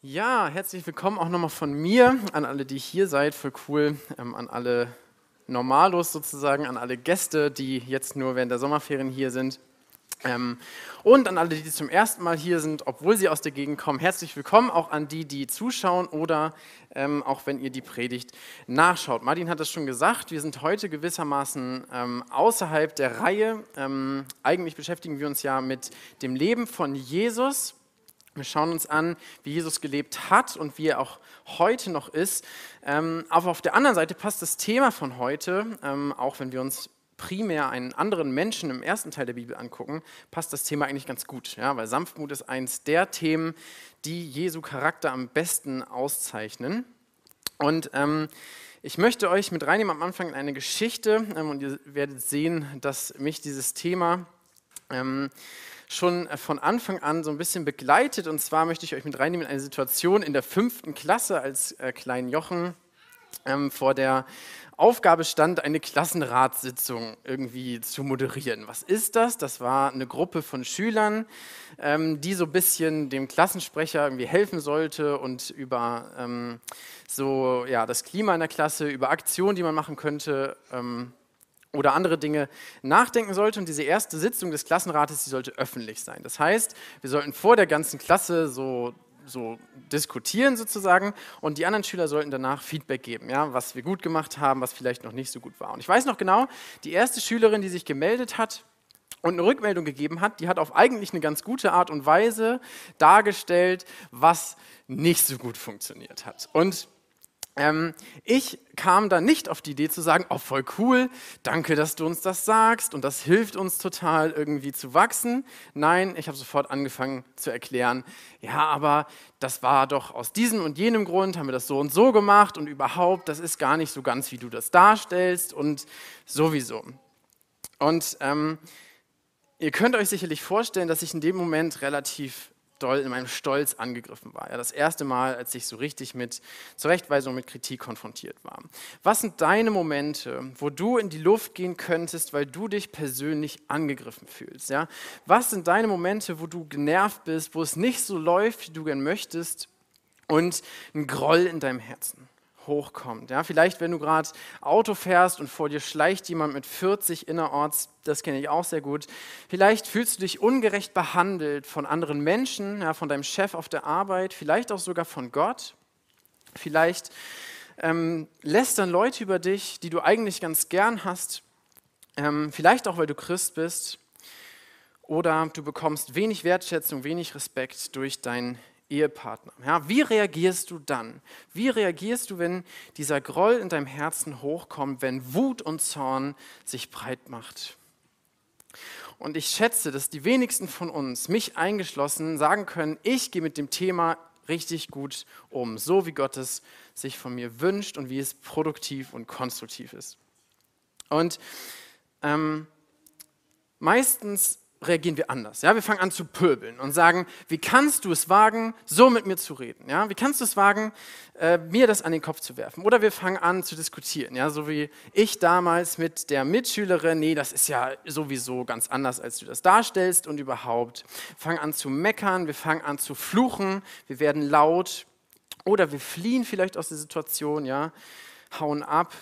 Ja, herzlich willkommen auch nochmal von mir an alle, die hier seid, voll cool, ähm, an alle Normalos sozusagen, an alle Gäste, die jetzt nur während der Sommerferien hier sind. Ähm, und an alle, die zum ersten Mal hier sind, obwohl sie aus der Gegend kommen, herzlich willkommen. Auch an die, die zuschauen oder ähm, auch wenn ihr die Predigt nachschaut. Martin hat es schon gesagt, wir sind heute gewissermaßen ähm, außerhalb der Reihe. Ähm, eigentlich beschäftigen wir uns ja mit dem Leben von Jesus. Wir schauen uns an, wie Jesus gelebt hat und wie er auch heute noch ist. Ähm, aber auf der anderen Seite passt das Thema von heute, ähm, auch wenn wir uns primär einen anderen Menschen im ersten Teil der Bibel angucken, passt das Thema eigentlich ganz gut. Ja, weil Sanftmut ist eins der Themen, die Jesu Charakter am besten auszeichnen. Und ähm, ich möchte euch mit reinnehmen am Anfang in eine Geschichte ähm, und ihr werdet sehen, dass mich dieses Thema schon äh, von Anfang an so ein bisschen begleitet. Und zwar möchte ich euch mit reinnehmen in eine Situation in der fünften Klasse als äh, kleinen Jochen ähm, vor der Aufgabe stand, eine Klassenratssitzung irgendwie zu moderieren. Was ist das? Das war eine Gruppe von Schülern, ähm, die so ein bisschen dem Klassensprecher irgendwie helfen sollte und über ähm, so ja das Klima in der Klasse, über Aktionen, die man machen könnte, ähm, oder andere Dinge nachdenken sollte. Und diese erste Sitzung des Klassenrates, die sollte öffentlich sein. Das heißt, wir sollten vor der ganzen Klasse so, so diskutieren sozusagen und die anderen Schüler sollten danach Feedback geben, ja, was wir gut gemacht haben, was vielleicht noch nicht so gut war. Und ich weiß noch genau, die erste Schülerin, die sich gemeldet hat, und eine Rückmeldung gegeben hat, die hat auf eigentlich eine ganz gute Art und Weise dargestellt, was nicht so gut funktioniert hat. Und ähm, ich kam da nicht auf die Idee zu sagen, oh voll cool, danke, dass du uns das sagst und das hilft uns total irgendwie zu wachsen. Nein, ich habe sofort angefangen zu erklären, ja, aber das war doch aus diesem und jenem Grund, haben wir das so und so gemacht und überhaupt, das ist gar nicht so ganz, wie du das darstellst und sowieso. Und ähm, ihr könnt euch sicherlich vorstellen, dass ich in dem Moment relativ doll in meinem Stolz angegriffen war. Ja, das erste Mal, als ich so richtig mit Zurechtweisung, mit Kritik konfrontiert war. Was sind deine Momente, wo du in die Luft gehen könntest, weil du dich persönlich angegriffen fühlst? Ja? Was sind deine Momente, wo du genervt bist, wo es nicht so läuft, wie du gern möchtest und ein Groll in deinem Herzen? Hochkommt. Ja, vielleicht, wenn du gerade Auto fährst und vor dir schleicht jemand mit 40 innerorts, das kenne ich auch sehr gut. Vielleicht fühlst du dich ungerecht behandelt von anderen Menschen, ja, von deinem Chef auf der Arbeit, vielleicht auch sogar von Gott. Vielleicht ähm, lästern Leute über dich, die du eigentlich ganz gern hast. Ähm, vielleicht auch, weil du Christ bist. Oder du bekommst wenig Wertschätzung, wenig Respekt durch dein Ehepartner. Ja, wie reagierst du dann? Wie reagierst du, wenn dieser Groll in deinem Herzen hochkommt, wenn Wut und Zorn sich breit macht? Und ich schätze, dass die wenigsten von uns, mich eingeschlossen, sagen können, ich gehe mit dem Thema richtig gut um, so wie Gott es sich von mir wünscht und wie es produktiv und konstruktiv ist. Und ähm, meistens reagieren wir anders. Ja? Wir fangen an zu pöbeln und sagen, wie kannst du es wagen, so mit mir zu reden? Ja? Wie kannst du es wagen, äh, mir das an den Kopf zu werfen? Oder wir fangen an zu diskutieren, ja? so wie ich damals mit der Mitschülerin, nee, das ist ja sowieso ganz anders, als du das darstellst und überhaupt. Wir fangen an zu meckern, wir fangen an zu fluchen, wir werden laut oder wir fliehen vielleicht aus der Situation, ja? hauen ab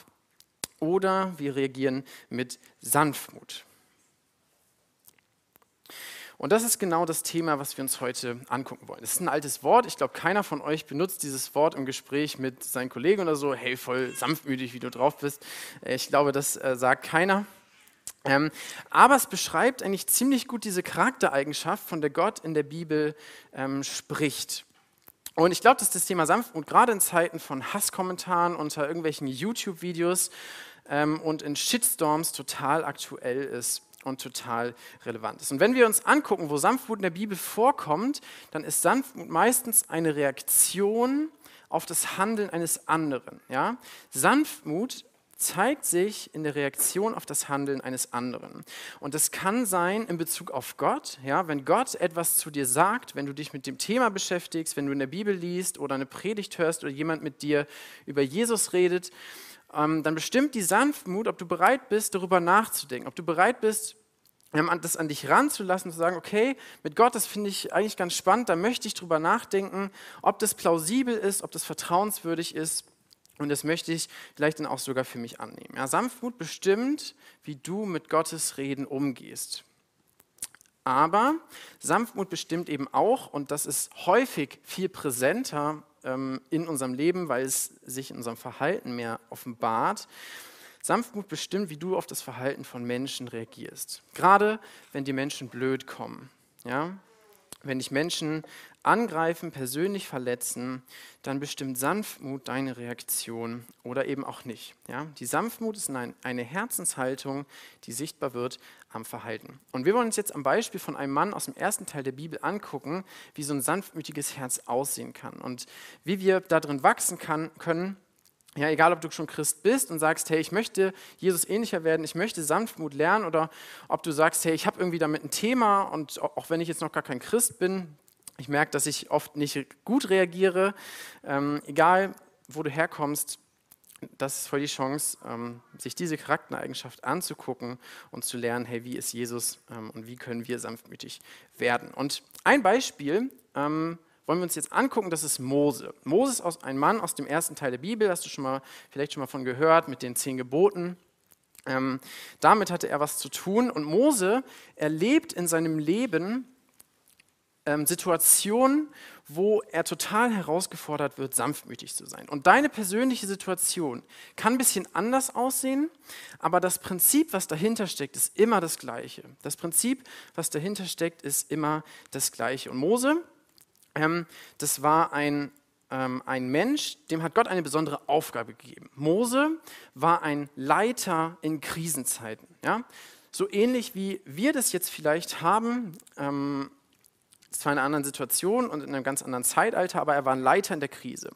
oder wir reagieren mit Sanftmut. Und das ist genau das Thema, was wir uns heute angucken wollen. Es ist ein altes Wort. Ich glaube, keiner von euch benutzt dieses Wort im Gespräch mit seinen Kollegen oder so. Hey, voll sanftmütig, wie du drauf bist. Äh, ich glaube, das äh, sagt keiner. Ähm, aber es beschreibt eigentlich ziemlich gut diese Charaktereigenschaft, von der Gott in der Bibel ähm, spricht. Und ich glaube, dass das Thema Sanftmut gerade in Zeiten von Hasskommentaren unter irgendwelchen YouTube-Videos ähm, und in Shitstorms total aktuell ist und total relevant ist. Und wenn wir uns angucken, wo Sanftmut in der Bibel vorkommt, dann ist Sanftmut meistens eine Reaktion auf das Handeln eines anderen. Ja? Sanftmut zeigt sich in der Reaktion auf das Handeln eines anderen. Und das kann sein in Bezug auf Gott, ja, wenn Gott etwas zu dir sagt, wenn du dich mit dem Thema beschäftigst, wenn du in der Bibel liest oder eine Predigt hörst oder jemand mit dir über Jesus redet, dann bestimmt die Sanftmut, ob du bereit bist, darüber nachzudenken, ob du bereit bist, das an dich ranzulassen, zu sagen, okay, mit Gott, das finde ich eigentlich ganz spannend, da möchte ich drüber nachdenken, ob das plausibel ist, ob das vertrauenswürdig ist. Und das möchte ich vielleicht dann auch sogar für mich annehmen. Ja, Sanftmut bestimmt, wie du mit Gottes Reden umgehst. Aber Sanftmut bestimmt eben auch, und das ist häufig viel präsenter ähm, in unserem Leben, weil es sich in unserem Verhalten mehr offenbart, Sanftmut bestimmt, wie du auf das Verhalten von Menschen reagierst. Gerade wenn die Menschen blöd kommen. Ja? Wenn dich Menschen angreifen, persönlich verletzen, dann bestimmt Sanftmut deine Reaktion oder eben auch nicht. Ja? Die Sanftmut ist eine Herzenshaltung, die sichtbar wird am Verhalten. Und wir wollen uns jetzt am Beispiel von einem Mann aus dem ersten Teil der Bibel angucken, wie so ein sanftmütiges Herz aussehen kann und wie wir darin wachsen kann, können ja, egal, ob du schon Christ bist und sagst, hey, ich möchte Jesus ähnlicher werden, ich möchte Sanftmut lernen, oder ob du sagst, hey, ich habe irgendwie damit ein Thema und auch wenn ich jetzt noch gar kein Christ bin, ich merke, dass ich oft nicht gut reagiere. Ähm, egal, wo du herkommst, das ist voll die Chance, ähm, sich diese Charaktereigenschaft anzugucken und zu lernen, hey, wie ist Jesus ähm, und wie können wir sanftmütig werden. Und ein Beispiel, ähm, wollen wir uns jetzt angucken, das ist Mose. Mose ist ein Mann aus dem ersten Teil der Bibel, hast du schon mal, vielleicht schon mal von gehört, mit den zehn Geboten. Ähm, damit hatte er was zu tun. Und Mose erlebt in seinem Leben ähm, Situationen, wo er total herausgefordert wird, sanftmütig zu sein. Und deine persönliche Situation kann ein bisschen anders aussehen, aber das Prinzip, was dahinter steckt, ist immer das gleiche. Das Prinzip, was dahinter steckt, ist immer das gleiche. Und Mose ähm, das war ein, ähm, ein Mensch, dem hat Gott eine besondere Aufgabe gegeben. Mose war ein Leiter in Krisenzeiten. Ja? So ähnlich wie wir das jetzt vielleicht haben, ähm, zwar in einer anderen Situation und in einem ganz anderen Zeitalter, aber er war ein Leiter in der Krise.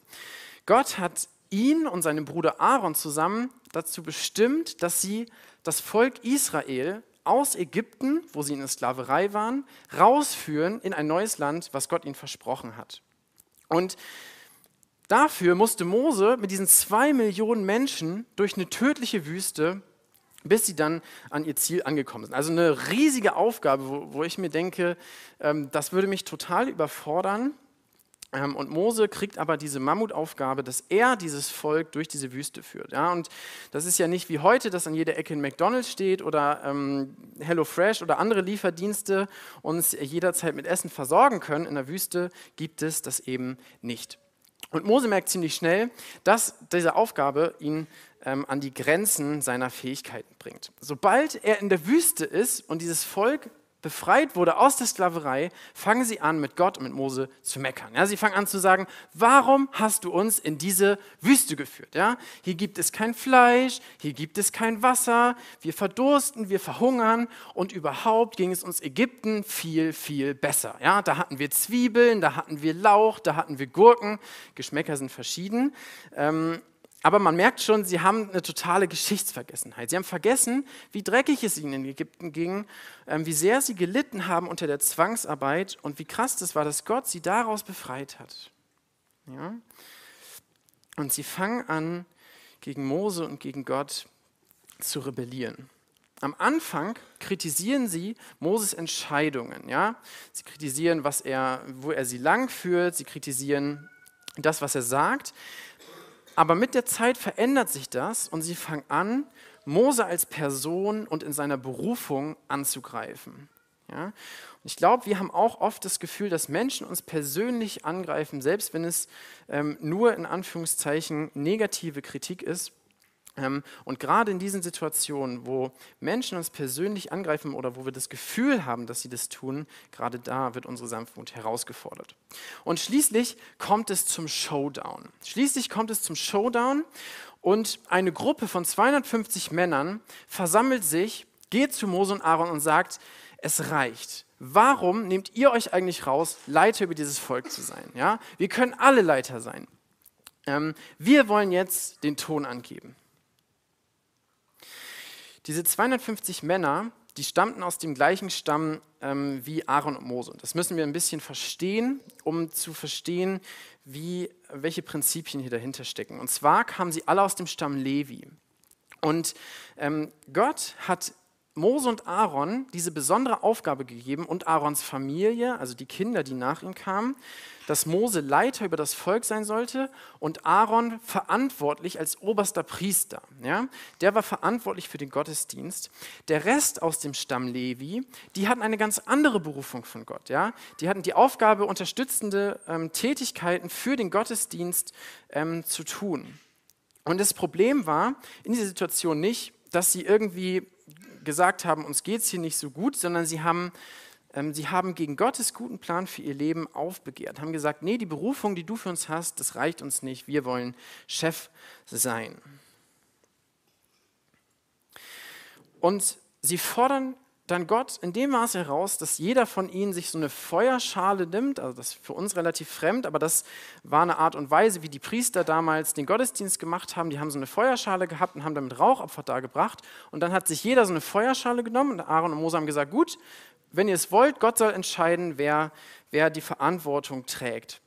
Gott hat ihn und seinen Bruder Aaron zusammen dazu bestimmt, dass sie das Volk Israel aus Ägypten, wo sie in der Sklaverei waren, rausführen in ein neues Land, was Gott ihnen versprochen hat. Und dafür musste Mose mit diesen zwei Millionen Menschen durch eine tödliche Wüste, bis sie dann an ihr Ziel angekommen sind. Also eine riesige Aufgabe, wo, wo ich mir denke, ähm, das würde mich total überfordern. Ähm, und Mose kriegt aber diese Mammutaufgabe, dass er dieses Volk durch diese Wüste führt. Ja, und das ist ja nicht wie heute, dass an jeder Ecke ein McDonald's steht oder ähm, HelloFresh oder andere Lieferdienste uns jederzeit mit Essen versorgen können. In der Wüste gibt es das eben nicht. Und Mose merkt ziemlich schnell, dass diese Aufgabe ihn ähm, an die Grenzen seiner Fähigkeiten bringt. Sobald er in der Wüste ist und dieses Volk befreit wurde aus der Sklaverei, fangen sie an, mit Gott und mit Mose zu meckern. Ja, sie fangen an zu sagen, warum hast du uns in diese Wüste geführt? Ja, hier gibt es kein Fleisch, hier gibt es kein Wasser, wir verdursten, wir verhungern und überhaupt ging es uns Ägypten viel, viel besser. Ja, da hatten wir Zwiebeln, da hatten wir Lauch, da hatten wir Gurken, Geschmäcker sind verschieden. Ähm, aber man merkt schon, sie haben eine totale Geschichtsvergessenheit. Sie haben vergessen, wie dreckig es ihnen in Ägypten ging, ähm, wie sehr sie gelitten haben unter der Zwangsarbeit und wie krass das war, dass Gott sie daraus befreit hat. Ja? Und sie fangen an, gegen Mose und gegen Gott zu rebellieren. Am Anfang kritisieren sie Moses Entscheidungen. Ja? Sie kritisieren, was er, wo er sie langführt. Sie kritisieren das, was er sagt. Aber mit der Zeit verändert sich das und sie fangen an, Mose als Person und in seiner Berufung anzugreifen. Ja? Ich glaube, wir haben auch oft das Gefühl, dass Menschen uns persönlich angreifen, selbst wenn es ähm, nur in Anführungszeichen negative Kritik ist. Ähm, und gerade in diesen Situationen, wo Menschen uns persönlich angreifen oder wo wir das Gefühl haben, dass sie das tun, gerade da wird unsere Sanftmut herausgefordert. Und schließlich kommt es zum Showdown. Schließlich kommt es zum Showdown und eine Gruppe von 250 Männern versammelt sich, geht zu Mose und Aaron und sagt, es reicht. Warum nehmt ihr euch eigentlich raus, Leiter über dieses Volk zu sein? Ja? Wir können alle Leiter sein. Ähm, wir wollen jetzt den Ton angeben. Diese 250 Männer, die stammten aus dem gleichen Stamm ähm, wie Aaron und Mose. Das müssen wir ein bisschen verstehen, um zu verstehen, wie, welche Prinzipien hier dahinter stecken. Und zwar kamen sie alle aus dem Stamm Levi. Und ähm, Gott hat Mose und Aaron diese besondere Aufgabe gegeben und Aarons Familie, also die Kinder, die nach ihm kamen, dass Mose Leiter über das Volk sein sollte und Aaron verantwortlich als oberster Priester. Ja? Der war verantwortlich für den Gottesdienst. Der Rest aus dem Stamm Levi, die hatten eine ganz andere Berufung von Gott. Ja? Die hatten die Aufgabe, unterstützende ähm, Tätigkeiten für den Gottesdienst ähm, zu tun. Und das Problem war in dieser Situation nicht, dass sie irgendwie gesagt haben, uns geht es hier nicht so gut, sondern sie haben ähm, sie haben gegen Gottes guten Plan für ihr Leben aufbegehrt, haben gesagt, nee, die Berufung, die du für uns hast, das reicht uns nicht, wir wollen Chef sein. Und sie fordern dann Gott in dem Maße heraus, dass jeder von ihnen sich so eine Feuerschale nimmt, also das ist für uns relativ fremd, aber das war eine Art und Weise, wie die Priester damals den Gottesdienst gemacht haben. Die haben so eine Feuerschale gehabt und haben damit Rauchopfer dargebracht. Und dann hat sich jeder so eine Feuerschale genommen und Aaron und Mose haben gesagt, gut, wenn ihr es wollt, Gott soll entscheiden, wer, wer die Verantwortung trägt.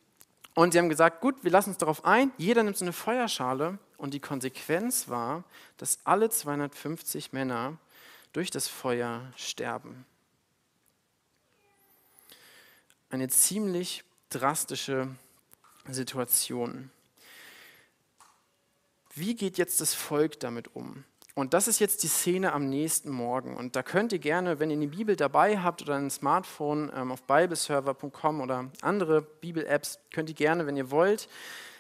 Und sie haben gesagt, gut, wir lassen uns darauf ein, jeder nimmt so eine Feuerschale und die Konsequenz war, dass alle 250 Männer durch das Feuer sterben. Eine ziemlich drastische Situation. Wie geht jetzt das Volk damit um? Und das ist jetzt die Szene am nächsten Morgen. Und da könnt ihr gerne, wenn ihr eine Bibel dabei habt oder ein Smartphone ähm, auf bibleserver.com oder andere Bibel-Apps, könnt ihr gerne, wenn ihr wollt,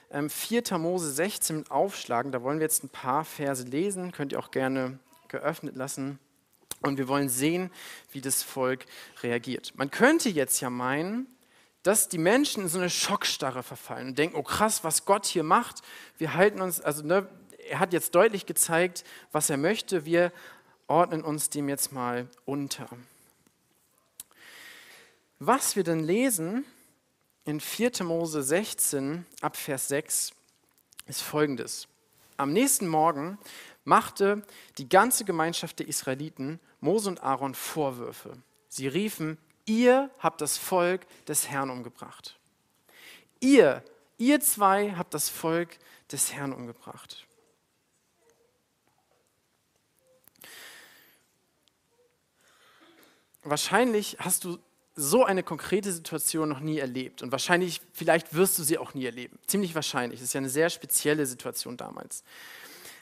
ähm, 4. Mose 16 aufschlagen. Da wollen wir jetzt ein paar Verse lesen. Könnt ihr auch gerne geöffnet lassen. Und wir wollen sehen, wie das Volk reagiert. Man könnte jetzt ja meinen, dass die Menschen in so eine Schockstarre verfallen und denken, oh krass, was Gott hier macht. Wir halten uns, also ne, er hat jetzt deutlich gezeigt, was er möchte. Wir ordnen uns dem jetzt mal unter. Was wir dann lesen in 4. Mose 16 ab Vers 6 ist folgendes. Am nächsten Morgen machte die ganze Gemeinschaft der Israeliten Mose und Aaron Vorwürfe. Sie riefen, ihr habt das Volk des Herrn umgebracht. Ihr, ihr zwei habt das Volk des Herrn umgebracht. wahrscheinlich hast du so eine konkrete Situation noch nie erlebt und wahrscheinlich, vielleicht wirst du sie auch nie erleben. Ziemlich wahrscheinlich. Das ist ja eine sehr spezielle Situation damals.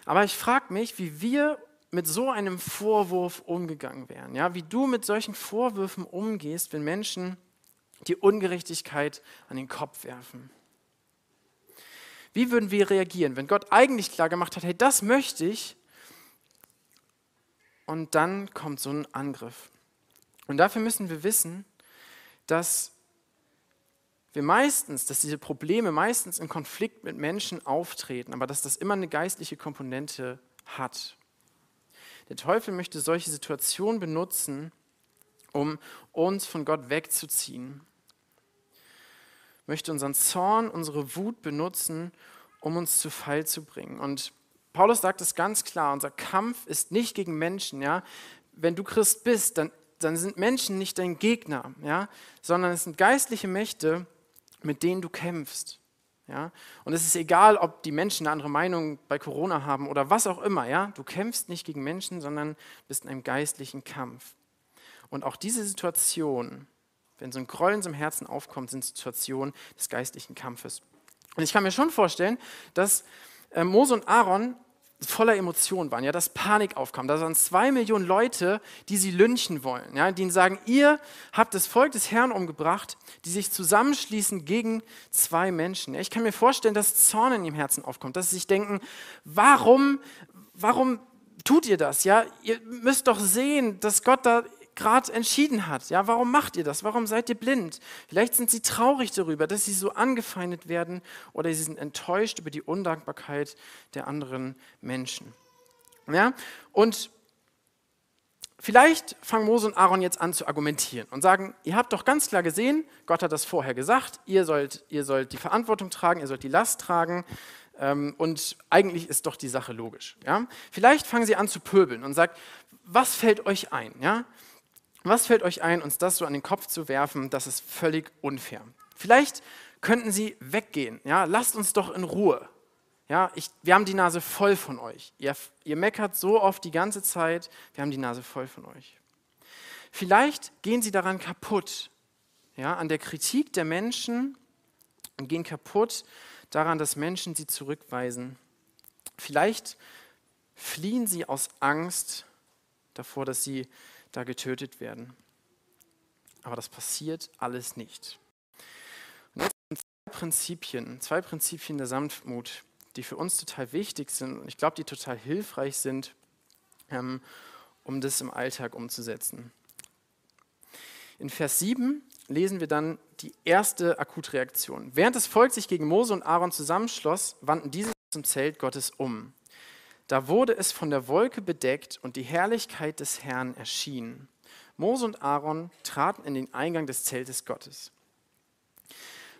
Aber ich frage mich, wie wir mit so einem Vorwurf umgegangen wären. Ja? Wie du mit solchen Vorwürfen umgehst, wenn Menschen die Ungerechtigkeit an den Kopf werfen. Wie würden wir reagieren, wenn Gott eigentlich klar gemacht hat, hey, das möchte ich, und dann kommt so ein Angriff. Und dafür müssen wir wissen, dass wir meistens, dass diese Probleme meistens in Konflikt mit Menschen auftreten, aber dass das immer eine geistliche Komponente hat. Der Teufel möchte solche Situationen benutzen, um uns von Gott wegzuziehen. Möchte unseren Zorn, unsere Wut benutzen, um uns zu Fall zu bringen. Und Paulus sagt es ganz klar, unser Kampf ist nicht gegen Menschen. Ja? Wenn du Christ bist, dann dann sind Menschen nicht dein Gegner, ja, sondern es sind geistliche Mächte, mit denen du kämpfst. Ja? Und es ist egal, ob die Menschen eine andere Meinung bei Corona haben oder was auch immer. Ja? Du kämpfst nicht gegen Menschen, sondern bist in einem geistlichen Kampf. Und auch diese Situation, wenn so ein Groll in so einem Herzen aufkommt, sind Situationen des geistlichen Kampfes. Und ich kann mir schon vorstellen, dass äh, Mose und Aaron voller Emotionen waren, ja, dass Panik aufkam. Da waren zwei Millionen Leute, die sie lynchen wollen, ja, die ihnen sagen, ihr habt das Volk des Herrn umgebracht, die sich zusammenschließen gegen zwei Menschen. Ja, ich kann mir vorstellen, dass Zorn in ihrem Herzen aufkommt, dass sie sich denken, warum, warum tut ihr das? Ja, ihr müsst doch sehen, dass Gott da gerade entschieden hat. Ja, warum macht ihr das? Warum seid ihr blind? Vielleicht sind sie traurig darüber, dass sie so angefeindet werden oder sie sind enttäuscht über die Undankbarkeit der anderen Menschen. Ja, und Vielleicht fangen Mose und Aaron jetzt an zu argumentieren und sagen, ihr habt doch ganz klar gesehen, Gott hat das vorher gesagt, ihr sollt, ihr sollt die Verantwortung tragen, ihr sollt die Last tragen ähm, und eigentlich ist doch die Sache logisch. Ja? Vielleicht fangen sie an zu pöbeln und sagen, was fällt euch ein? Ja? Was fällt euch ein, uns das so an den Kopf zu werfen? Das ist völlig unfair. Vielleicht könnten sie weggehen. Ja, lasst uns doch in Ruhe. Ja, ich, wir haben die Nase voll von euch. Ihr, ihr meckert so oft die ganze Zeit, wir haben die Nase voll von euch. Vielleicht gehen sie daran kaputt, ja, an der Kritik der Menschen und gehen kaputt daran, dass Menschen sie zurückweisen. Vielleicht fliehen sie aus Angst davor, dass sie da getötet werden. Aber das passiert alles nicht. Und jetzt sind zwei Prinzipien, zwei Prinzipien der Sanftmut, die für uns total wichtig sind und ich glaube, die total hilfreich sind, ähm, um das im Alltag umzusetzen. In Vers 7 lesen wir dann die erste Akutreaktion. Während das Volk sich gegen Mose und Aaron zusammenschloss, wandten diese zum Zelt Gottes um. Da wurde es von der Wolke bedeckt und die Herrlichkeit des Herrn erschien. Mose und Aaron traten in den Eingang des Zeltes Gottes.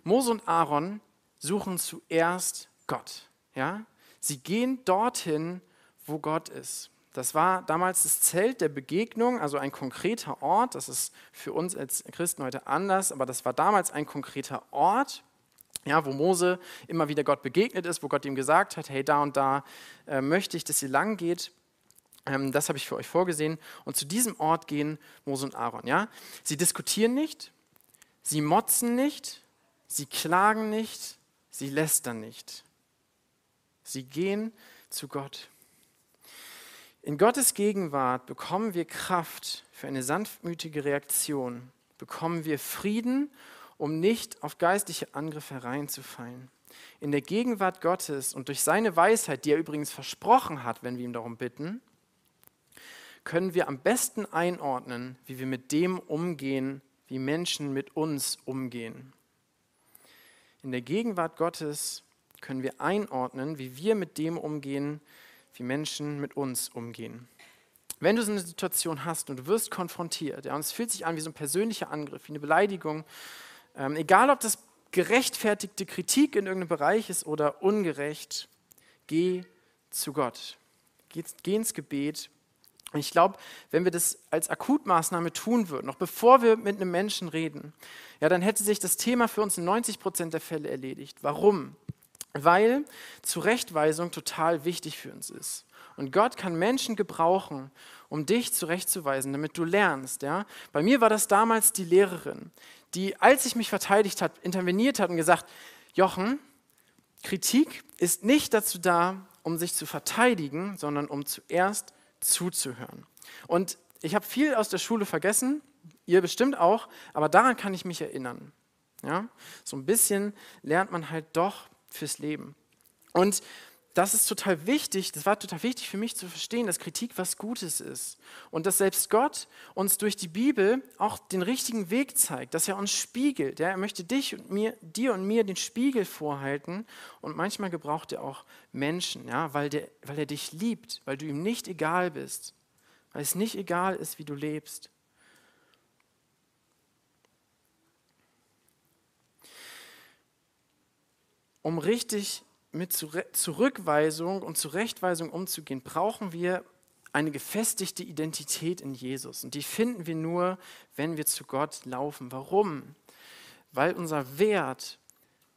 Mose und Aaron suchen zuerst Gott. Ja? Sie gehen dorthin, wo Gott ist. Das war damals das Zelt der Begegnung, also ein konkreter Ort. Das ist für uns als Christen heute anders, aber das war damals ein konkreter Ort, ja, wo Mose immer wieder Gott begegnet ist, wo Gott ihm gesagt hat, hey, da und da äh, möchte ich, dass ihr lang geht. Ähm, das habe ich für euch vorgesehen. Und zu diesem Ort gehen Mose und Aaron. Ja? Sie diskutieren nicht, sie motzen nicht, sie klagen nicht, sie lästern nicht. Sie gehen zu Gott. In Gottes Gegenwart bekommen wir Kraft für eine sanftmütige Reaktion, bekommen wir Frieden um nicht auf geistliche Angriffe hereinzufallen. In der Gegenwart Gottes und durch seine Weisheit, die er übrigens versprochen hat, wenn wir ihm darum bitten, können wir am besten einordnen, wie wir mit dem umgehen, wie Menschen mit uns umgehen. In der Gegenwart Gottes können wir einordnen, wie wir mit dem umgehen, wie Menschen mit uns umgehen. Wenn du so eine Situation hast und du wirst konfrontiert, ja, und es fühlt sich an wie so ein persönlicher Angriff, wie eine Beleidigung, ähm, egal, ob das gerechtfertigte Kritik in irgendeinem Bereich ist oder ungerecht, geh zu Gott. Geh, geh ins Gebet. Und ich glaube, wenn wir das als Akutmaßnahme tun würden, noch bevor wir mit einem Menschen reden, ja, dann hätte sich das Thema für uns in 90 Prozent der Fälle erledigt. Warum? Weil Zurechtweisung total wichtig für uns ist. Und Gott kann Menschen gebrauchen, um dich zurechtzuweisen, damit du lernst. Ja? Bei mir war das damals die Lehrerin, die, als ich mich verteidigt hat, interveniert hat und gesagt, Jochen, Kritik ist nicht dazu da, um sich zu verteidigen, sondern um zuerst zuzuhören. Und ich habe viel aus der Schule vergessen, ihr bestimmt auch, aber daran kann ich mich erinnern. Ja? So ein bisschen lernt man halt doch fürs Leben. Und das ist total wichtig, das war total wichtig für mich zu verstehen, dass Kritik was Gutes ist und dass selbst Gott uns durch die Bibel auch den richtigen Weg zeigt, dass er uns spiegelt. Ja, er möchte dich und mir, dir und mir den Spiegel vorhalten und manchmal gebraucht er auch Menschen, ja, weil, der, weil er dich liebt, weil du ihm nicht egal bist, weil es nicht egal ist, wie du lebst. Um richtig mit Zurückweisung und Zurechtweisung umzugehen, brauchen wir eine gefestigte Identität in Jesus. Und die finden wir nur, wenn wir zu Gott laufen. Warum? Weil unser Wert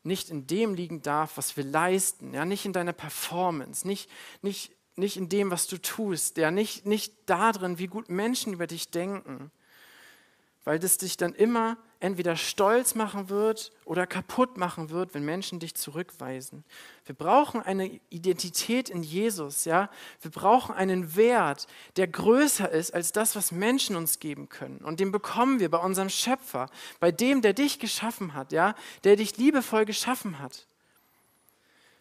nicht in dem liegen darf, was wir leisten, ja, nicht in deiner Performance, nicht, nicht, nicht in dem, was du tust, ja, nicht, nicht darin, wie gut Menschen über dich denken, weil das dich dann immer entweder stolz machen wird oder kaputt machen wird, wenn Menschen dich zurückweisen. Wir brauchen eine Identität in Jesus, ja? Wir brauchen einen Wert, der größer ist als das, was Menschen uns geben können. Und den bekommen wir bei unserem Schöpfer, bei dem, der dich geschaffen hat, ja? Der dich liebevoll geschaffen hat.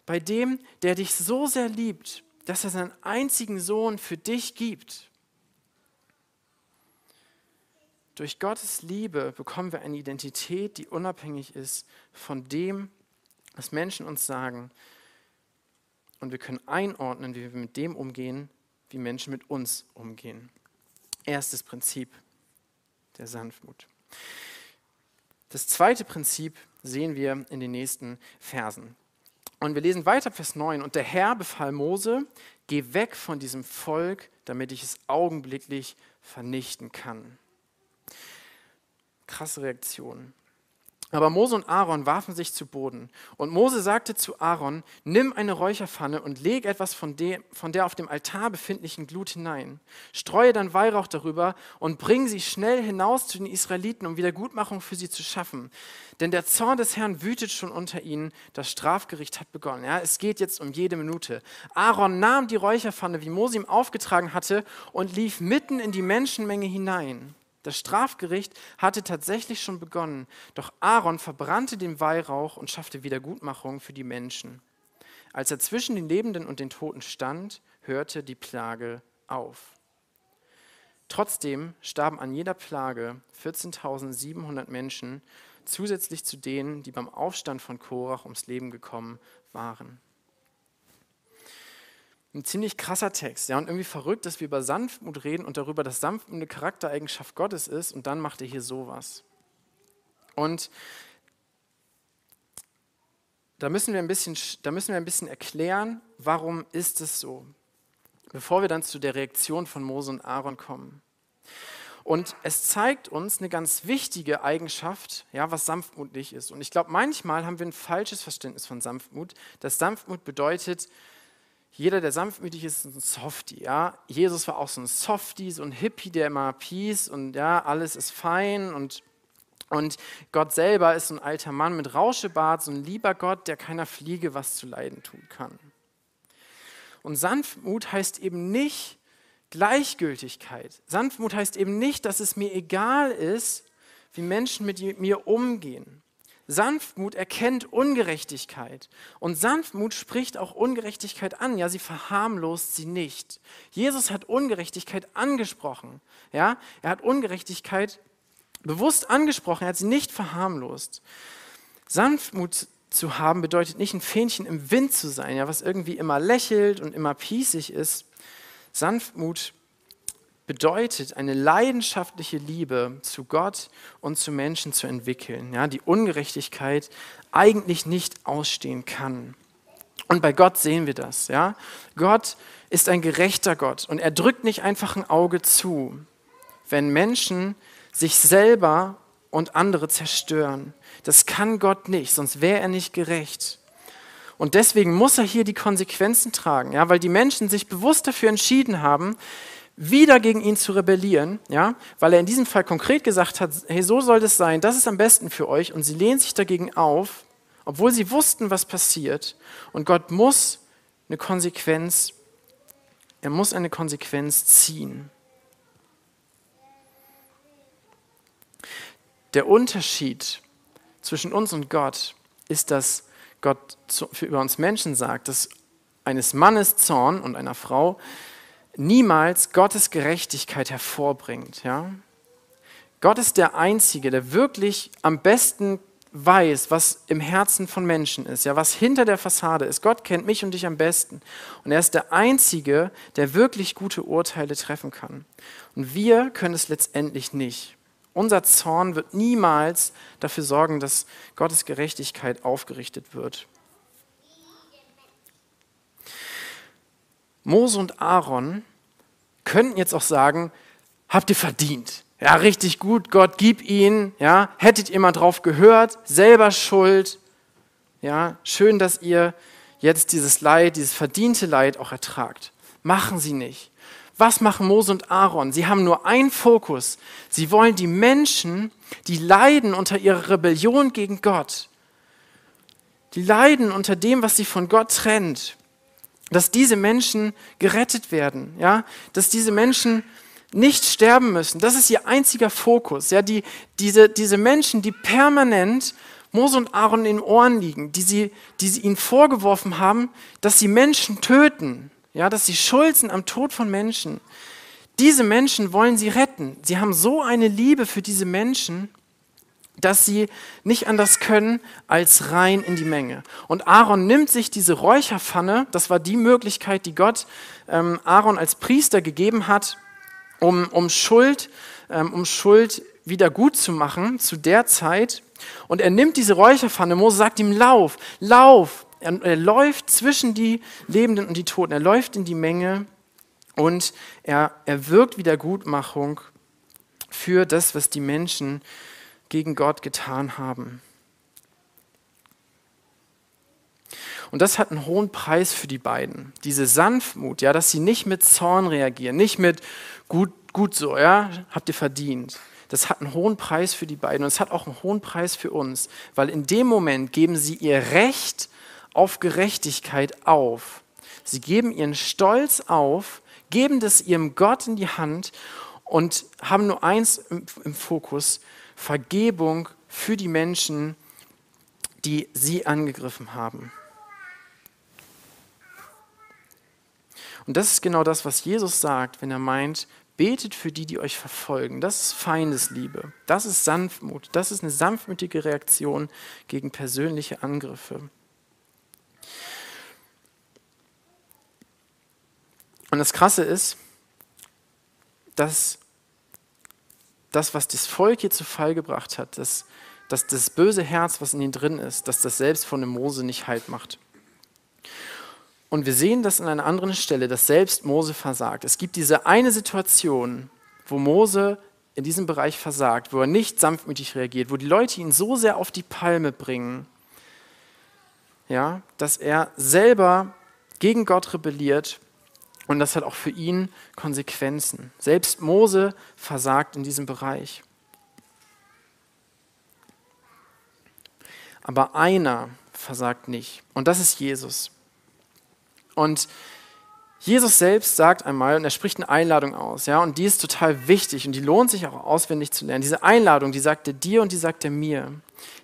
Bei dem, der dich so sehr liebt, dass er seinen einzigen Sohn für dich gibt. Durch Gottes Liebe bekommen wir eine Identität, die unabhängig ist von dem, was Menschen uns sagen. Und wir können einordnen, wie wir mit dem umgehen, wie Menschen mit uns umgehen. Erstes Prinzip der Sanftmut. Das zweite Prinzip sehen wir in den nächsten Versen. Und wir lesen weiter Vers 9. Und der Herr befahl Mose, geh weg von diesem Volk, damit ich es augenblicklich vernichten kann krasse Reaktion. Aber Mose und Aaron warfen sich zu Boden. Und Mose sagte zu Aaron, nimm eine Räucherpfanne und leg etwas von, de, von der auf dem Altar befindlichen Glut hinein. Streue dann Weihrauch darüber und bring sie schnell hinaus zu den Israeliten, um Wiedergutmachung für sie zu schaffen. Denn der Zorn des Herrn wütet schon unter ihnen, das Strafgericht hat begonnen. Ja, es geht jetzt um jede Minute. Aaron nahm die Räucherpfanne, wie Mose ihm aufgetragen hatte, und lief mitten in die Menschenmenge hinein. Das Strafgericht hatte tatsächlich schon begonnen, doch Aaron verbrannte den Weihrauch und schaffte Wiedergutmachung für die Menschen. Als er zwischen den Lebenden und den Toten stand, hörte die Plage auf. Trotzdem starben an jeder Plage 14.700 Menschen, zusätzlich zu denen, die beim Aufstand von Korach ums Leben gekommen waren ein ziemlich krasser Text. Ja, und irgendwie verrückt, dass wir über Sanftmut reden und darüber, dass Sanftmut eine Charaktereigenschaft Gottes ist und dann macht er hier sowas. Und da müssen wir ein bisschen, da müssen wir ein bisschen erklären, warum ist es so, bevor wir dann zu der Reaktion von Mose und Aaron kommen. Und es zeigt uns eine ganz wichtige Eigenschaft, ja, was Sanftmut nicht ist. Und ich glaube, manchmal haben wir ein falsches Verständnis von Sanftmut, dass Sanftmut bedeutet, jeder, der sanftmütig ist, ist ein Softie. Ja? Jesus war auch so ein Softie, so ein Hippie, der immer Peace und ja, alles ist fein und, und Gott selber ist so ein alter Mann mit Rauschebart, so ein lieber Gott, der keiner Fliege was zu leiden tun kann. Und Sanftmut heißt eben nicht Gleichgültigkeit. Sanftmut heißt eben nicht, dass es mir egal ist, wie Menschen mit mir umgehen. Sanftmut erkennt Ungerechtigkeit und Sanftmut spricht auch Ungerechtigkeit an. Ja, sie verharmlost sie nicht. Jesus hat Ungerechtigkeit angesprochen. Ja, er hat Ungerechtigkeit bewusst angesprochen. Er hat sie nicht verharmlost. Sanftmut zu haben bedeutet nicht ein Fähnchen im Wind zu sein, ja, was irgendwie immer lächelt und immer pießig ist. Sanftmut bedeutet, eine leidenschaftliche Liebe zu Gott und zu Menschen zu entwickeln, ja, die Ungerechtigkeit eigentlich nicht ausstehen kann. Und bei Gott sehen wir das. Ja? Gott ist ein gerechter Gott und er drückt nicht einfach ein Auge zu, wenn Menschen sich selber und andere zerstören. Das kann Gott nicht, sonst wäre er nicht gerecht. Und deswegen muss er hier die Konsequenzen tragen, ja, weil die Menschen sich bewusst dafür entschieden haben, wieder gegen ihn zu rebellieren, ja, weil er in diesem Fall konkret gesagt hat, hey, so soll das sein, das ist am besten für euch und sie lehnen sich dagegen auf, obwohl sie wussten, was passiert und Gott muss eine Konsequenz, er muss eine Konsequenz ziehen. Der Unterschied zwischen uns und Gott ist, dass Gott über uns Menschen sagt, dass eines Mannes Zorn und einer Frau niemals Gottes Gerechtigkeit hervorbringt. Ja? Gott ist der Einzige, der wirklich am besten weiß, was im Herzen von Menschen ist, ja, was hinter der Fassade ist. Gott kennt mich und dich am besten. Und er ist der Einzige, der wirklich gute Urteile treffen kann. Und wir können es letztendlich nicht. Unser Zorn wird niemals dafür sorgen, dass Gottes Gerechtigkeit aufgerichtet wird. Mose und Aaron könnten jetzt auch sagen, habt ihr verdient. Ja, richtig gut, Gott, gib ihn. Ja, hättet ihr mal drauf gehört, selber schuld. Ja, schön, dass ihr jetzt dieses Leid, dieses verdiente Leid auch ertragt. Machen sie nicht. Was machen Mose und Aaron? Sie haben nur einen Fokus. Sie wollen die Menschen, die leiden unter ihrer Rebellion gegen Gott, die leiden unter dem, was sie von Gott trennt, dass diese Menschen gerettet werden, ja, dass diese Menschen nicht sterben müssen. Das ist ihr einziger Fokus. Ja, die, diese, diese Menschen, die permanent Mose und Aaron in den Ohren liegen, die sie, die sie ihnen vorgeworfen haben, dass sie Menschen töten, ja, dass sie schuld sind am Tod von Menschen. Diese Menschen wollen sie retten. Sie haben so eine Liebe für diese Menschen, dass sie nicht anders können als rein in die Menge. Und Aaron nimmt sich diese Räucherpfanne, das war die Möglichkeit, die Gott ähm, Aaron als Priester gegeben hat, um, um, Schuld, ähm, um Schuld wieder gut zu machen zu der Zeit. Und er nimmt diese Räucherpfanne, Mose sagt ihm, lauf, lauf. Er, er läuft zwischen die Lebenden und die Toten, er läuft in die Menge und er, er wirkt Wiedergutmachung für das, was die Menschen gegen Gott getan haben. Und das hat einen hohen Preis für die beiden. Diese Sanftmut, ja, dass sie nicht mit Zorn reagieren, nicht mit gut, gut so, ja, habt ihr verdient. Das hat einen hohen Preis für die beiden und es hat auch einen hohen Preis für uns, weil in dem Moment geben sie ihr Recht auf Gerechtigkeit auf. Sie geben ihren Stolz auf, geben das ihrem Gott in die Hand und haben nur eins im, im Fokus, Vergebung für die Menschen, die sie angegriffen haben. Und das ist genau das, was Jesus sagt, wenn er meint, betet für die, die euch verfolgen. Das ist Feindesliebe. Das ist Sanftmut. Das ist eine sanftmütige Reaktion gegen persönliche Angriffe. Und das Krasse ist, dass das, was das Volk hier zu Fall gebracht hat, dass, dass das böse Herz, was in ihnen drin ist, dass das selbst von dem Mose nicht halt macht. Und wir sehen das an einer anderen Stelle, dass selbst Mose versagt. Es gibt diese eine Situation, wo Mose in diesem Bereich versagt, wo er nicht sanftmütig reagiert, wo die Leute ihn so sehr auf die Palme bringen, ja, dass er selber gegen Gott rebelliert und das hat auch für ihn Konsequenzen. Selbst Mose versagt in diesem Bereich. Aber einer versagt nicht und das ist Jesus. Und Jesus selbst sagt einmal, und er spricht eine Einladung aus, ja, und die ist total wichtig und die lohnt sich auch auswendig zu lernen. Diese Einladung, die sagt er dir und die sagt er mir.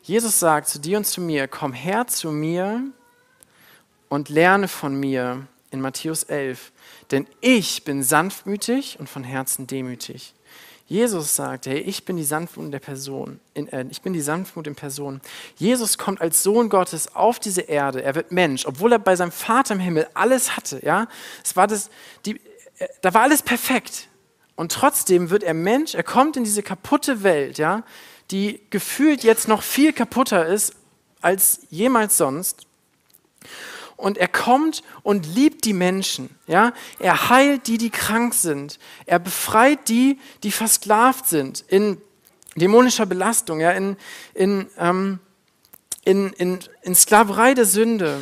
Jesus sagt zu dir und zu mir, komm her zu mir und lerne von mir in Matthäus 11, denn ich bin sanftmütig und von Herzen demütig. Jesus sagt, hey, ich bin die Sanftmut der Person, in, äh, ich bin die Sanftmut in Person. Jesus kommt als Sohn Gottes auf diese Erde, er wird Mensch, obwohl er bei seinem Vater im Himmel alles hatte, ja. Es war das, die, äh, da war alles perfekt. Und trotzdem wird er Mensch, er kommt in diese kaputte Welt, ja, die gefühlt jetzt noch viel kaputter ist als jemals sonst und er kommt und liebt die Menschen. Ja? Er heilt die, die krank sind. Er befreit die, die versklavt sind in dämonischer Belastung, ja? in, in, ähm, in, in, in Sklaverei der Sünde.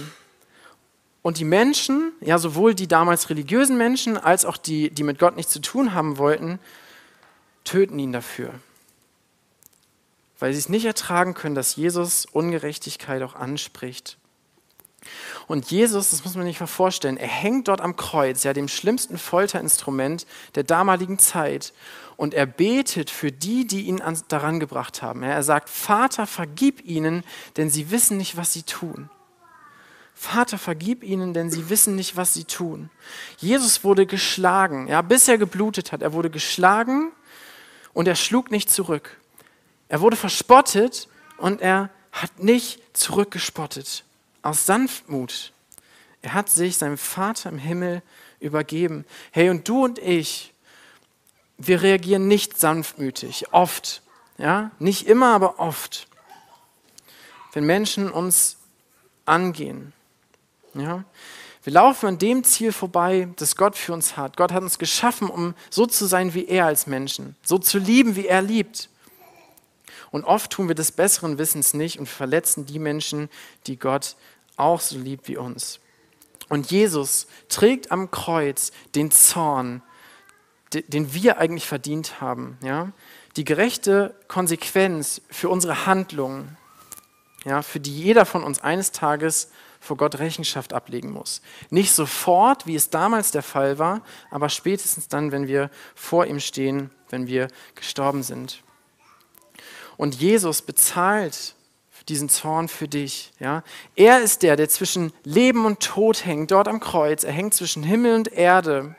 Und die Menschen, ja, sowohl die damals religiösen Menschen als auch die, die mit Gott nichts zu tun haben wollten, töten ihn dafür. Weil sie es nicht ertragen können, dass Jesus Ungerechtigkeit auch anspricht. Und Jesus, das muss man sich mal vorstellen, er hängt dort am Kreuz, ja, dem schlimmsten Folterinstrument der damaligen Zeit. Und er betet für die, die ihn daran gebracht haben. Er sagt, Vater, vergib ihnen, denn sie wissen nicht, was sie tun. Vater, vergib ihnen, denn sie wissen nicht, was sie tun. Jesus wurde geschlagen, ja, bis er geblutet hat. Er wurde geschlagen und er schlug nicht zurück. Er wurde verspottet und er hat nicht zurückgespottet aus Sanftmut. Er hat sich seinem Vater im Himmel übergeben. Hey, und du und ich, wir reagieren nicht sanftmütig, oft. Ja, nicht immer, aber oft. Wenn Menschen uns angehen. Ja, wir laufen an dem Ziel vorbei, das Gott für uns hat. Gott hat uns geschaffen, um so zu sein wie er als Menschen, so zu lieben, wie er liebt. Und oft tun wir des besseren Wissens nicht und verletzen die Menschen, die Gott auch so liebt wie uns. Und Jesus trägt am Kreuz den Zorn, den wir eigentlich verdient haben. Ja? Die gerechte Konsequenz für unsere Handlungen, ja, für die jeder von uns eines Tages vor Gott Rechenschaft ablegen muss. Nicht sofort, wie es damals der Fall war, aber spätestens dann, wenn wir vor ihm stehen, wenn wir gestorben sind. Und Jesus bezahlt diesen Zorn für dich. Ja? Er ist der, der zwischen Leben und Tod hängt, dort am Kreuz. Er hängt zwischen Himmel und Erde,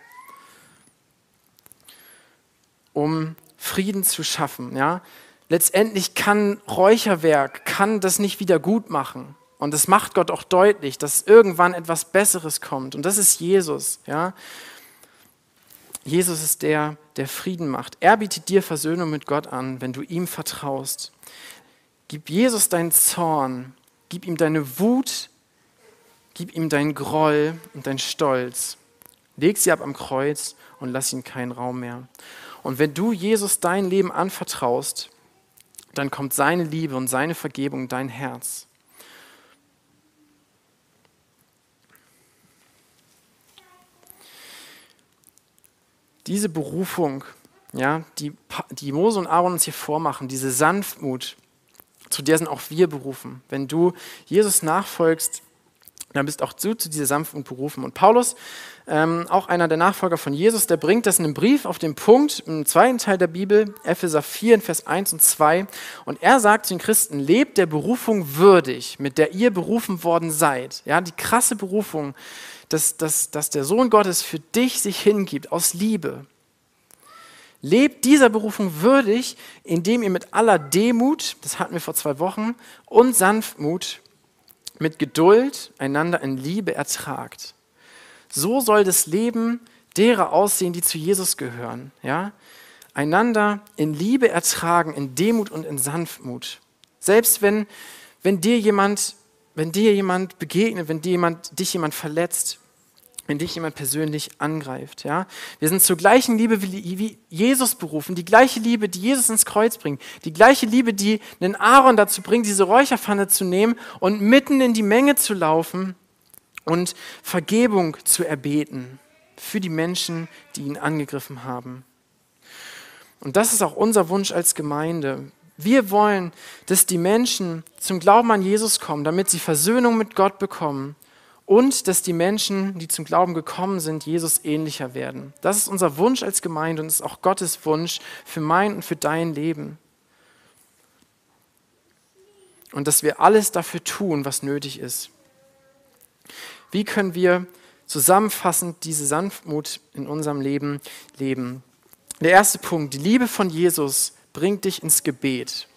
um Frieden zu schaffen. Ja? Letztendlich kann Räucherwerk, kann das nicht wieder gut machen. Und das macht Gott auch deutlich, dass irgendwann etwas Besseres kommt. Und das ist Jesus. Ja? Jesus ist der, der Frieden macht. Er bietet dir Versöhnung mit Gott an, wenn du ihm vertraust. Gib Jesus deinen Zorn, gib ihm deine Wut, gib ihm deinen Groll und deinen Stolz. Leg sie ab am Kreuz und lass ihm keinen Raum mehr. Und wenn du Jesus dein Leben anvertraust, dann kommt seine Liebe und seine Vergebung in dein Herz. Diese Berufung, ja, die, die Mose und Aaron uns hier vormachen, diese Sanftmut, zu der sind auch wir berufen. Wenn du Jesus nachfolgst, dann bist auch du zu dieser Sanftmut berufen. Und Paulus, ähm, auch einer der Nachfolger von Jesus, der bringt das in einem Brief auf den Punkt, im zweiten Teil der Bibel, Epheser 4, in Vers 1 und 2. Und er sagt zu den Christen, lebt der Berufung würdig, mit der ihr berufen worden seid. Ja, die krasse Berufung, dass, dass, dass der Sohn Gottes für dich sich hingibt, aus Liebe. Lebt dieser Berufung würdig, indem ihr mit aller Demut, das hatten wir vor zwei Wochen, und Sanftmut, mit Geduld einander in Liebe ertragt. So soll das Leben derer aussehen, die zu Jesus gehören. Ja? Einander in Liebe ertragen, in Demut und in Sanftmut. Selbst wenn, wenn dir jemand, wenn dir jemand begegnet, wenn dir jemand, dich jemand verletzt, wenn dich jemand persönlich angreift. Ja? Wir sind zur gleichen Liebe wie Jesus berufen, die gleiche Liebe, die Jesus ins Kreuz bringt, die gleiche Liebe, die einen Aaron dazu bringt, diese Räucherpfanne zu nehmen und mitten in die Menge zu laufen und Vergebung zu erbeten für die Menschen, die ihn angegriffen haben. Und das ist auch unser Wunsch als Gemeinde. Wir wollen, dass die Menschen zum Glauben an Jesus kommen, damit sie Versöhnung mit Gott bekommen und dass die Menschen, die zum Glauben gekommen sind, Jesus ähnlicher werden. Das ist unser Wunsch als Gemeinde und ist auch Gottes Wunsch für mein und für dein Leben. Und dass wir alles dafür tun, was nötig ist. Wie können wir zusammenfassend diese Sanftmut in unserem Leben leben? Der erste Punkt, die Liebe von Jesus bringt dich ins Gebet.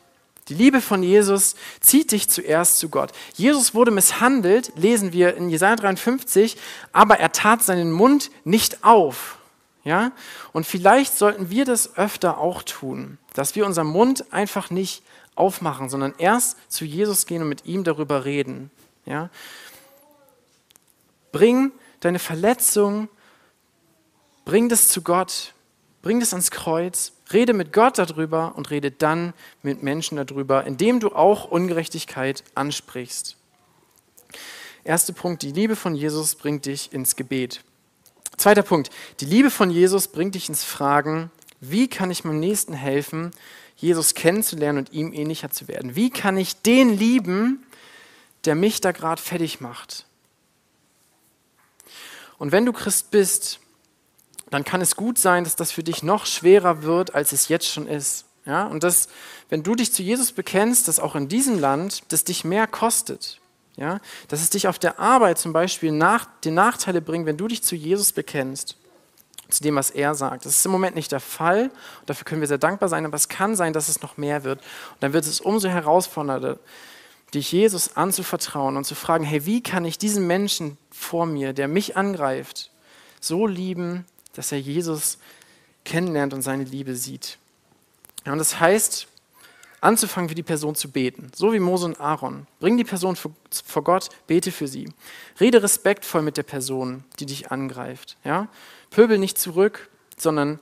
Die Liebe von Jesus zieht dich zuerst zu Gott. Jesus wurde misshandelt, lesen wir in Jesaja 53, aber er tat seinen Mund nicht auf. Ja? Und vielleicht sollten wir das öfter auch tun, dass wir unseren Mund einfach nicht aufmachen, sondern erst zu Jesus gehen und mit ihm darüber reden. Ja? Bring deine Verletzung, bring das zu Gott, bring das ans Kreuz Rede mit Gott darüber und rede dann mit Menschen darüber, indem du auch Ungerechtigkeit ansprichst. Erster Punkt, die Liebe von Jesus bringt dich ins Gebet. Zweiter Punkt, die Liebe von Jesus bringt dich ins Fragen, wie kann ich meinem Nächsten helfen, Jesus kennenzulernen und ihm ähnlicher zu werden? Wie kann ich den lieben, der mich da gerade fertig macht? Und wenn du Christ bist, dann kann es gut sein, dass das für dich noch schwerer wird, als es jetzt schon ist. Ja? Und dass, wenn du dich zu Jesus bekennst, dass auch in diesem Land das dich mehr kostet. Ja? Dass es dich auf der Arbeit zum Beispiel nach, die Nachteile bringt, wenn du dich zu Jesus bekennst, zu dem, was er sagt. Das ist im Moment nicht der Fall. Dafür können wir sehr dankbar sein, aber es kann sein, dass es noch mehr wird. Und dann wird es umso herausfordernder, dich Jesus anzuvertrauen und zu fragen, hey, wie kann ich diesen Menschen vor mir, der mich angreift, so lieben, dass er Jesus kennenlernt und seine Liebe sieht. Ja, und das heißt, anzufangen für die Person zu beten, so wie Mose und Aaron. Bring die Person vor Gott, bete für sie. Rede respektvoll mit der Person, die dich angreift. Ja? Pöbel nicht zurück, sondern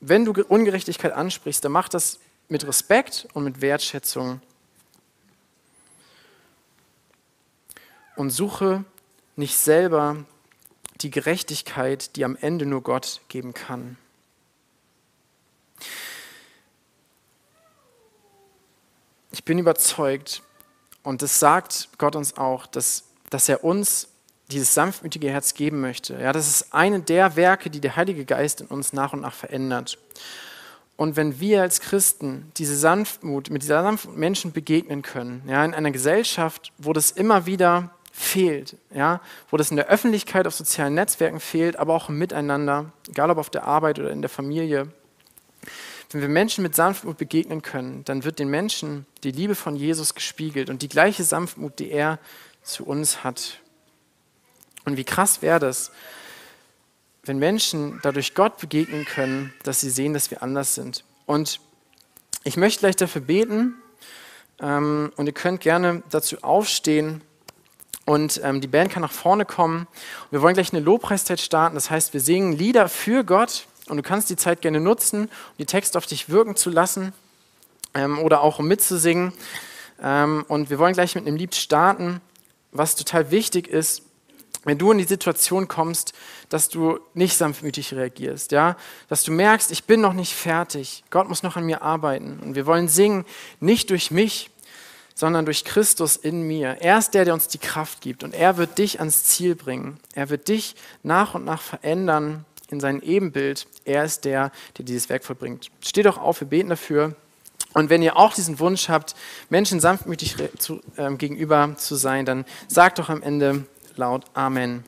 wenn du Ungerechtigkeit ansprichst, dann mach das mit Respekt und mit Wertschätzung. Und suche nicht selber die Gerechtigkeit, die am Ende nur Gott geben kann. Ich bin überzeugt, und das sagt Gott uns auch, dass, dass er uns dieses sanftmütige Herz geben möchte. Ja, das ist eine der Werke, die der Heilige Geist in uns nach und nach verändert. Und wenn wir als Christen diese Sanftmut, mit dieser Sanftmut Menschen begegnen können, ja, in einer Gesellschaft, wo das immer wieder fehlt, ja, wo das in der Öffentlichkeit auf sozialen Netzwerken fehlt, aber auch im Miteinander, egal ob auf der Arbeit oder in der Familie. Wenn wir Menschen mit Sanftmut begegnen können, dann wird den Menschen die Liebe von Jesus gespiegelt und die gleiche Sanftmut, die er zu uns hat. Und wie krass wäre das, wenn Menschen dadurch Gott begegnen können, dass sie sehen, dass wir anders sind. Und ich möchte gleich dafür beten ähm, und ihr könnt gerne dazu aufstehen. Und ähm, die Band kann nach vorne kommen. Wir wollen gleich eine Lobpreiszeit starten. Das heißt, wir singen Lieder für Gott. Und du kannst die Zeit gerne nutzen, um die Texte auf dich wirken zu lassen ähm, oder auch um mitzusingen. Ähm, und wir wollen gleich mit einem Lied starten, was total wichtig ist, wenn du in die Situation kommst, dass du nicht sanftmütig reagierst, ja, dass du merkst, ich bin noch nicht fertig, Gott muss noch an mir arbeiten und wir wollen singen, nicht durch mich, sondern durch Christus in mir. Er ist der, der uns die Kraft gibt und er wird dich ans Ziel bringen. Er wird dich nach und nach verändern in sein Ebenbild. Er ist der, der dieses Werk vollbringt. Steh doch auf, wir beten dafür. Und wenn ihr auch diesen Wunsch habt, Menschen sanftmütig zu, äh, gegenüber zu sein, dann sagt doch am Ende laut Amen.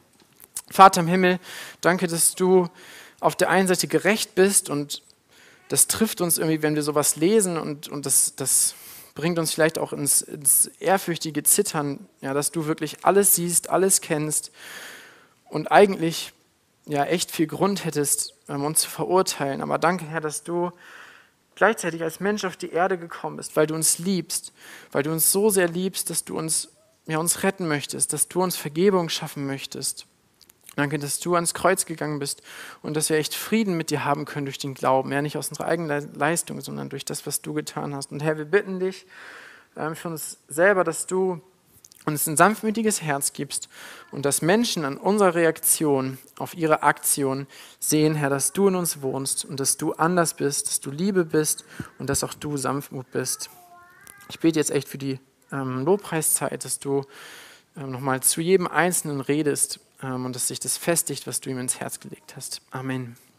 Vater im Himmel, danke, dass du auf der einen Seite gerecht bist und das trifft uns irgendwie, wenn wir sowas lesen und, und das, das bringt uns vielleicht auch ins, ins ehrfürchtige Zittern, ja, dass du wirklich alles siehst, alles kennst und eigentlich ja echt viel Grund hättest, um uns zu verurteilen. Aber danke, Herr, dass du gleichzeitig als Mensch auf die Erde gekommen bist, weil du uns liebst, weil du uns so sehr liebst, dass du uns, ja, uns retten möchtest, dass du uns Vergebung schaffen möchtest. Danke, dass du ans Kreuz gegangen bist und dass wir echt Frieden mit dir haben können durch den Glauben. Ja, nicht aus unserer eigenen Leistung, sondern durch das, was du getan hast. Und Herr, wir bitten dich ähm, für uns selber, dass du uns ein sanftmütiges Herz gibst und dass Menschen an unserer Reaktion auf ihre Aktion sehen, Herr, dass du in uns wohnst und dass du anders bist, dass du Liebe bist und dass auch du Sanftmut bist. Ich bete jetzt echt für die ähm, Lobpreiszeit, dass du ähm, nochmal zu jedem Einzelnen redest und dass sich das festigt, was du ihm ins Herz gelegt hast. Amen.